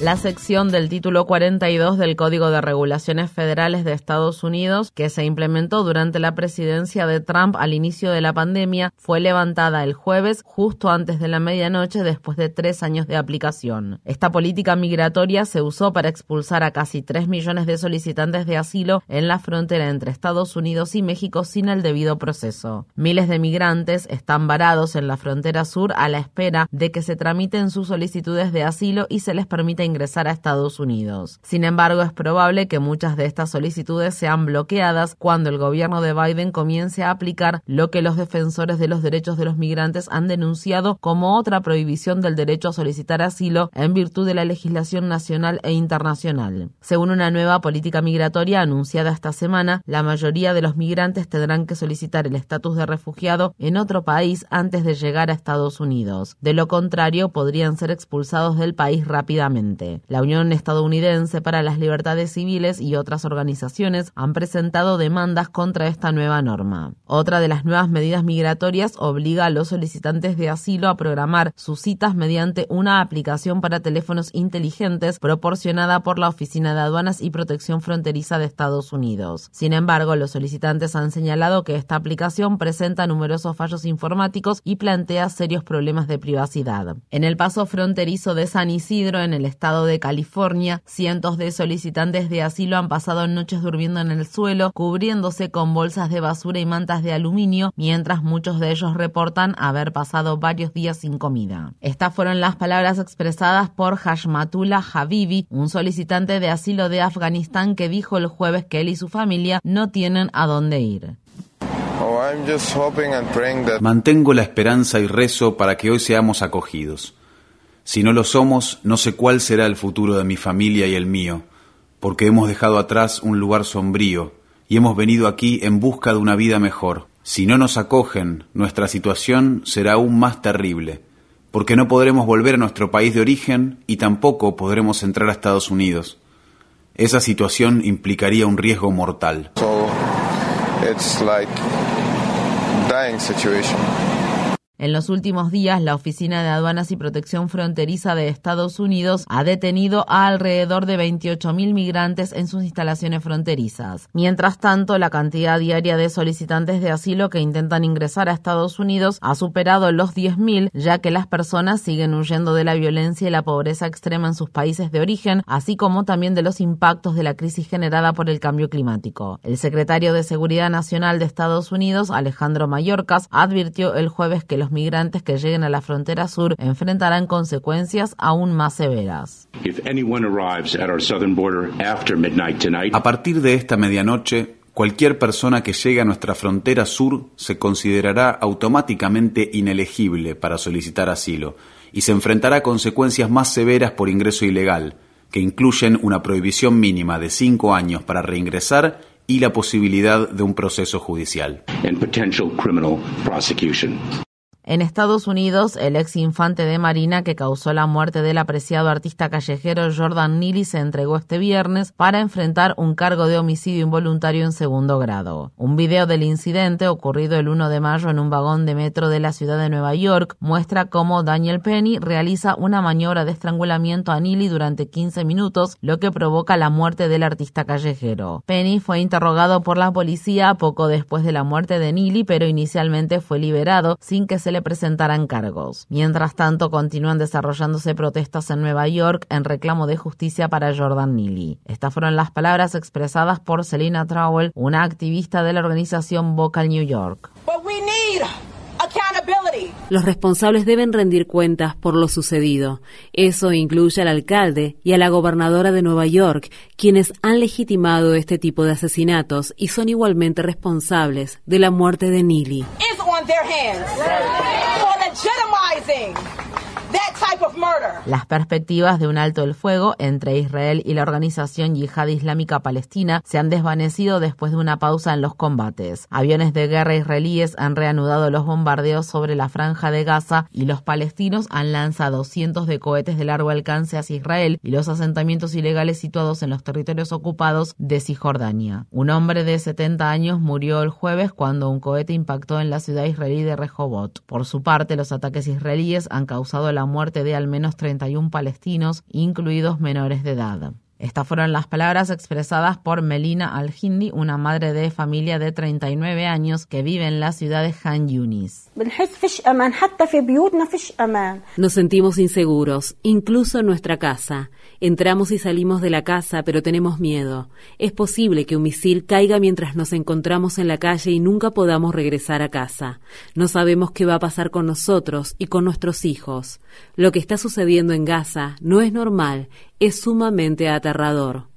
La sección del título 42 del Código de Regulaciones Federales de Estados Unidos, que se implementó durante la presidencia de Trump al inicio de la pandemia, fue levantada el jueves justo antes de la medianoche después de tres años de aplicación. Esta política migratoria se usó para expulsar a casi 3 millones de solicitantes de asilo en la frontera entre Estados Unidos y México sin el debido proceso. Miles de migrantes están varados en la frontera sur a la espera de que se tramiten sus solicitudes de asilo y se les permita ingresar a Estados Unidos. Sin embargo, es probable que muchas de estas solicitudes sean bloqueadas cuando el gobierno de Biden comience a aplicar lo que los defensores de los derechos de los migrantes han denunciado como otra prohibición del derecho a solicitar asilo en virtud de la legislación nacional e internacional. Según una nueva política migratoria anunciada esta semana, la mayoría de los migrantes tendrán que solicitar el estatus de refugiado en otro país antes de llegar a Estados Unidos. De lo contrario, podrían ser expulsados del país rápidamente. La Unión Estadounidense para las Libertades Civiles y otras organizaciones han presentado demandas contra esta nueva norma. Otra de las nuevas medidas migratorias obliga a los solicitantes de asilo a programar sus citas mediante una aplicación para teléfonos inteligentes proporcionada por la Oficina de Aduanas y Protección Fronteriza de Estados Unidos. Sin embargo, los solicitantes han señalado que esta aplicación presenta numerosos fallos informáticos y plantea serios problemas de privacidad. En el paso fronterizo de San Isidro, en el estado de California, cientos de solicitantes de asilo han pasado noches durmiendo en el suelo, cubriéndose con bolsas de basura y mantas de aluminio, mientras muchos de ellos reportan haber pasado varios días sin comida. Estas fueron las palabras expresadas por Hashmatullah Habibi, un solicitante de asilo de Afganistán que dijo el jueves que él y su familia no tienen a dónde ir. Oh, Mantengo la esperanza y rezo para que hoy seamos acogidos. Si no lo somos, no sé cuál será el futuro de mi familia y el mío, porque hemos dejado atrás un lugar sombrío y hemos venido aquí en busca de una vida mejor. Si no nos acogen, nuestra situación será aún más terrible, porque no podremos volver a nuestro país de origen y tampoco podremos entrar a Estados Unidos. Esa situación implicaría un riesgo mortal. En los últimos días, la Oficina de Aduanas y Protección Fronteriza de Estados Unidos ha detenido a alrededor de 28.000 migrantes en sus instalaciones fronterizas. Mientras tanto, la cantidad diaria de solicitantes de asilo que intentan ingresar a Estados Unidos ha superado los 10.000, ya que las personas siguen huyendo de la violencia y la pobreza extrema en sus países de origen, así como también de los impactos de la crisis generada por el cambio climático. El secretario de Seguridad Nacional de Estados Unidos, Alejandro Mayorkas, advirtió el jueves que los migrantes que lleguen a la frontera sur enfrentarán consecuencias aún más severas. A partir de esta medianoche, cualquier persona que llegue a nuestra frontera sur se considerará automáticamente inelegible para solicitar asilo y se enfrentará a consecuencias más severas por ingreso ilegal, que incluyen una prohibición mínima de cinco años para reingresar y la posibilidad de un proceso judicial. En Estados Unidos, el ex infante de Marina que causó la muerte del apreciado artista callejero Jordan Neely se entregó este viernes para enfrentar un cargo de homicidio involuntario en segundo grado. Un video del incidente ocurrido el 1 de mayo en un vagón de metro de la ciudad de Nueva York muestra cómo Daniel Penny realiza una maniobra de estrangulamiento a Neely durante 15 minutos, lo que provoca la muerte del artista callejero. Penny fue interrogado por la policía poco después de la muerte de Neely, pero inicialmente fue liberado sin que se le presentarán cargos. Mientras tanto, continúan desarrollándose protestas en Nueva York en reclamo de justicia para Jordan Neely. Estas fueron las palabras expresadas por Selina Trowell, una activista de la organización Vocal New York. But we need accountability. Los responsables deben rendir cuentas por lo sucedido. Eso incluye al alcalde y a la gobernadora de Nueva York, quienes han legitimado este tipo de asesinatos y son igualmente responsables de la muerte de Neely. on their hands. For legitimizing Las perspectivas de un alto el fuego entre Israel y la organización Yihad Islámica Palestina se han desvanecido después de una pausa en los combates. Aviones de guerra israelíes han reanudado los bombardeos sobre la franja de Gaza y los palestinos han lanzado cientos de cohetes de largo alcance hacia Israel y los asentamientos ilegales situados en los territorios ocupados de Cisjordania. Un hombre de 70 años murió el jueves cuando un cohete impactó en la ciudad israelí de Rehovot. Por su parte, los ataques israelíes han causado la muerte de al menos 31 palestinos, incluidos menores de edad. Estas fueron las palabras expresadas por Melina Al-Hindi, una madre de familia de 39 años que vive en la ciudad de Han Yunis. Nos sentimos inseguros, incluso en nuestra casa. Entramos y salimos de la casa, pero tenemos miedo. Es posible que un misil caiga mientras nos encontramos en la calle y nunca podamos regresar a casa. No sabemos qué va a pasar con nosotros y con nuestros hijos. Lo que está sucediendo en Gaza no es normal, es sumamente aterrador.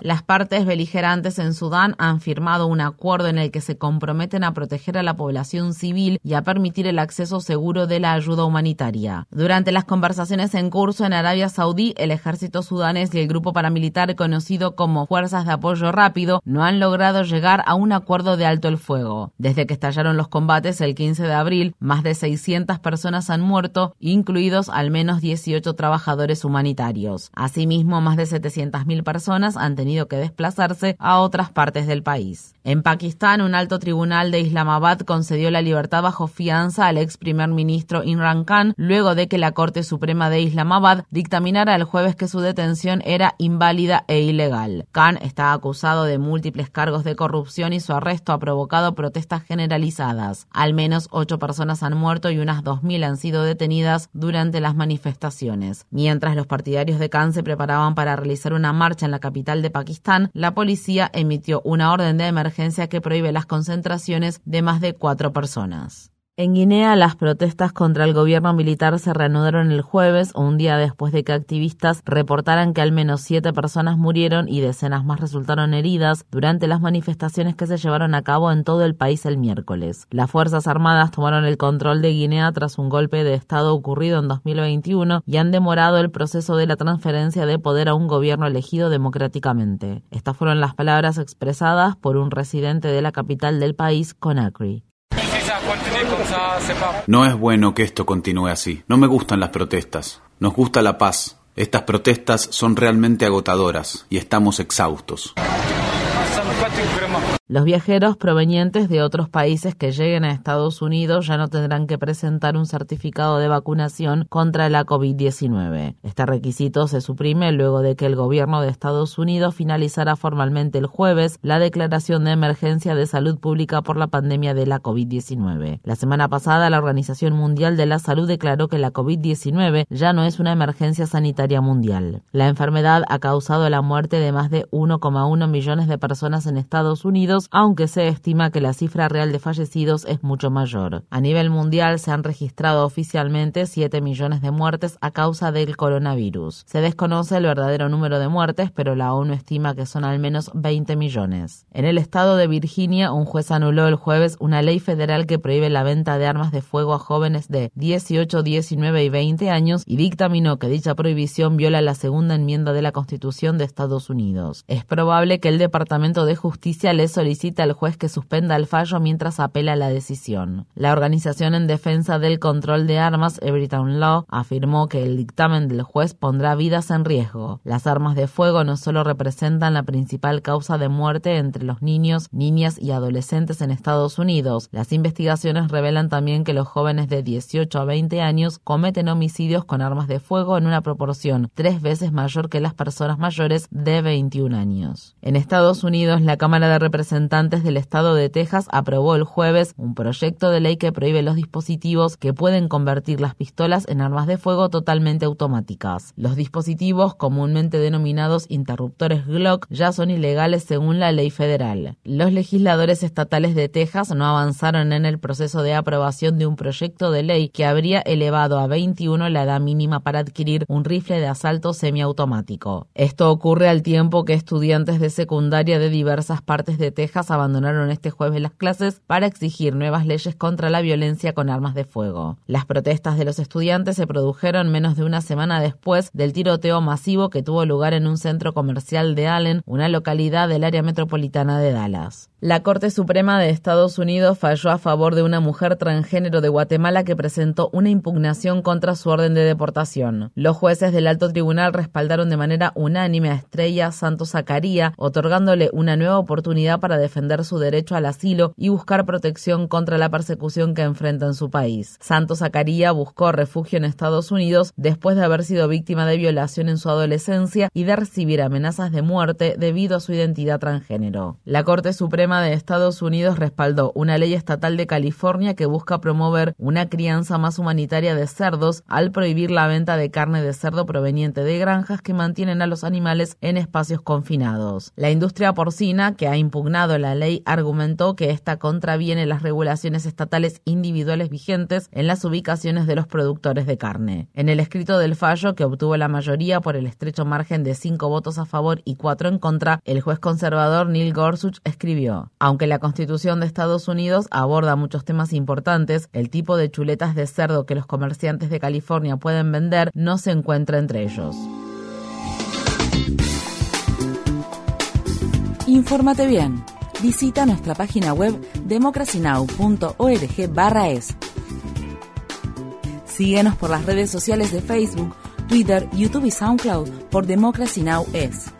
Las partes beligerantes en Sudán han firmado un acuerdo en el que se comprometen a proteger a la población civil y a permitir el acceso seguro de la ayuda humanitaria. Durante las conversaciones en curso en Arabia Saudí, el ejército sudanés y el grupo paramilitar conocido como Fuerzas de Apoyo Rápido no han logrado llegar a un acuerdo de alto el fuego. Desde que estallaron los combates el 15 de abril, más de 600 personas han muerto, incluidos al menos 18 trabajadores humanitarios. Asimismo, más de 700.000 personas han tenido que desplazarse a otras partes del país. En Pakistán, un alto tribunal de Islamabad concedió la libertad bajo fianza al ex primer ministro Imran Khan luego de que la Corte Suprema de Islamabad dictaminara el jueves que su detención era inválida e ilegal. Khan está acusado de múltiples cargos de corrupción y su arresto ha provocado protestas generalizadas. Al menos ocho personas han muerto y unas 2.000 han sido detenidas durante las manifestaciones. Mientras los partidarios de Khan se preparaban para realizar una marcha en la capital de Pakistán, la policía emitió una orden de emergencia que prohíbe las concentraciones de más de cuatro personas. En Guinea, las protestas contra el gobierno militar se reanudaron el jueves, un día después de que activistas reportaran que al menos siete personas murieron y decenas más resultaron heridas durante las manifestaciones que se llevaron a cabo en todo el país el miércoles. Las Fuerzas Armadas tomaron el control de Guinea tras un golpe de Estado ocurrido en 2021 y han demorado el proceso de la transferencia de poder a un gobierno elegido democráticamente. Estas fueron las palabras expresadas por un residente de la capital del país, Conakry. No es bueno que esto continúe así. No me gustan las protestas. Nos gusta la paz. Estas protestas son realmente agotadoras y estamos exhaustos. Los viajeros provenientes de otros países que lleguen a Estados Unidos ya no tendrán que presentar un certificado de vacunación contra la COVID-19. Este requisito se suprime luego de que el gobierno de Estados Unidos finalizara formalmente el jueves la declaración de emergencia de salud pública por la pandemia de la COVID-19. La semana pasada, la Organización Mundial de la Salud declaró que la COVID-19 ya no es una emergencia sanitaria mundial. La enfermedad ha causado la muerte de más de 1,1 millones de personas en Estados Unidos aunque se estima que la cifra real de fallecidos es mucho mayor. A nivel mundial se han registrado oficialmente 7 millones de muertes a causa del coronavirus. Se desconoce el verdadero número de muertes, pero la ONU estima que son al menos 20 millones. En el estado de Virginia, un juez anuló el jueves una ley federal que prohíbe la venta de armas de fuego a jóvenes de 18, 19 y 20 años y dictaminó que dicha prohibición viola la segunda enmienda de la Constitución de Estados Unidos. Es probable que el Departamento de Justicia le solicite solicita al juez que suspenda el fallo mientras apela la decisión. La organización en defensa del control de armas, Everytown Law, afirmó que el dictamen del juez pondrá vidas en riesgo. Las armas de fuego no solo representan la principal causa de muerte entre los niños, niñas y adolescentes en Estados Unidos. Las investigaciones revelan también que los jóvenes de 18 a 20 años cometen homicidios con armas de fuego en una proporción tres veces mayor que las personas mayores de 21 años. En Estados Unidos, la Cámara de Representantes Representantes del Estado de Texas aprobó el jueves un proyecto de ley que prohíbe los dispositivos que pueden convertir las pistolas en armas de fuego totalmente automáticas. Los dispositivos, comúnmente denominados interruptores Glock, ya son ilegales según la ley federal. Los legisladores estatales de Texas no avanzaron en el proceso de aprobación de un proyecto de ley que habría elevado a 21 la edad mínima para adquirir un rifle de asalto semiautomático. Esto ocurre al tiempo que estudiantes de secundaria de diversas partes de Texas abandonaron este jueves las clases para exigir nuevas leyes contra la violencia con armas de fuego. Las protestas de los estudiantes se produjeron menos de una semana después del tiroteo masivo que tuvo lugar en un centro comercial de Allen, una localidad del área metropolitana de Dallas. La Corte Suprema de Estados Unidos falló a favor de una mujer transgénero de Guatemala que presentó una impugnación contra su orden de deportación. Los jueces del alto tribunal respaldaron de manera unánime a Estrella Santos Zacaría, otorgándole una nueva oportunidad para defender su derecho al asilo y buscar protección contra la persecución que enfrenta en su país. Santos Zacaría buscó refugio en Estados Unidos después de haber sido víctima de violación en su adolescencia y de recibir amenazas de muerte debido a su identidad transgénero. La Corte Suprema de Estados Unidos respaldó una ley estatal de California que busca promover una crianza más humanitaria de cerdos al prohibir la venta de carne de cerdo proveniente de granjas que mantienen a los animales en espacios confinados. La industria porcina, que ha impugnado la ley, argumentó que esta contraviene las regulaciones estatales individuales vigentes en las ubicaciones de los productores de carne. En el escrito del fallo, que obtuvo la mayoría por el estrecho margen de cinco votos a favor y cuatro en contra, el juez conservador Neil Gorsuch escribió aunque la Constitución de Estados Unidos aborda muchos temas importantes, el tipo de chuletas de cerdo que los comerciantes de California pueden vender no se encuentra entre ellos. Infórmate bien. Visita nuestra página web democracynow.org/es. Síguenos por las redes sociales de Facebook, Twitter, YouTube y SoundCloud por Democracy Now! es.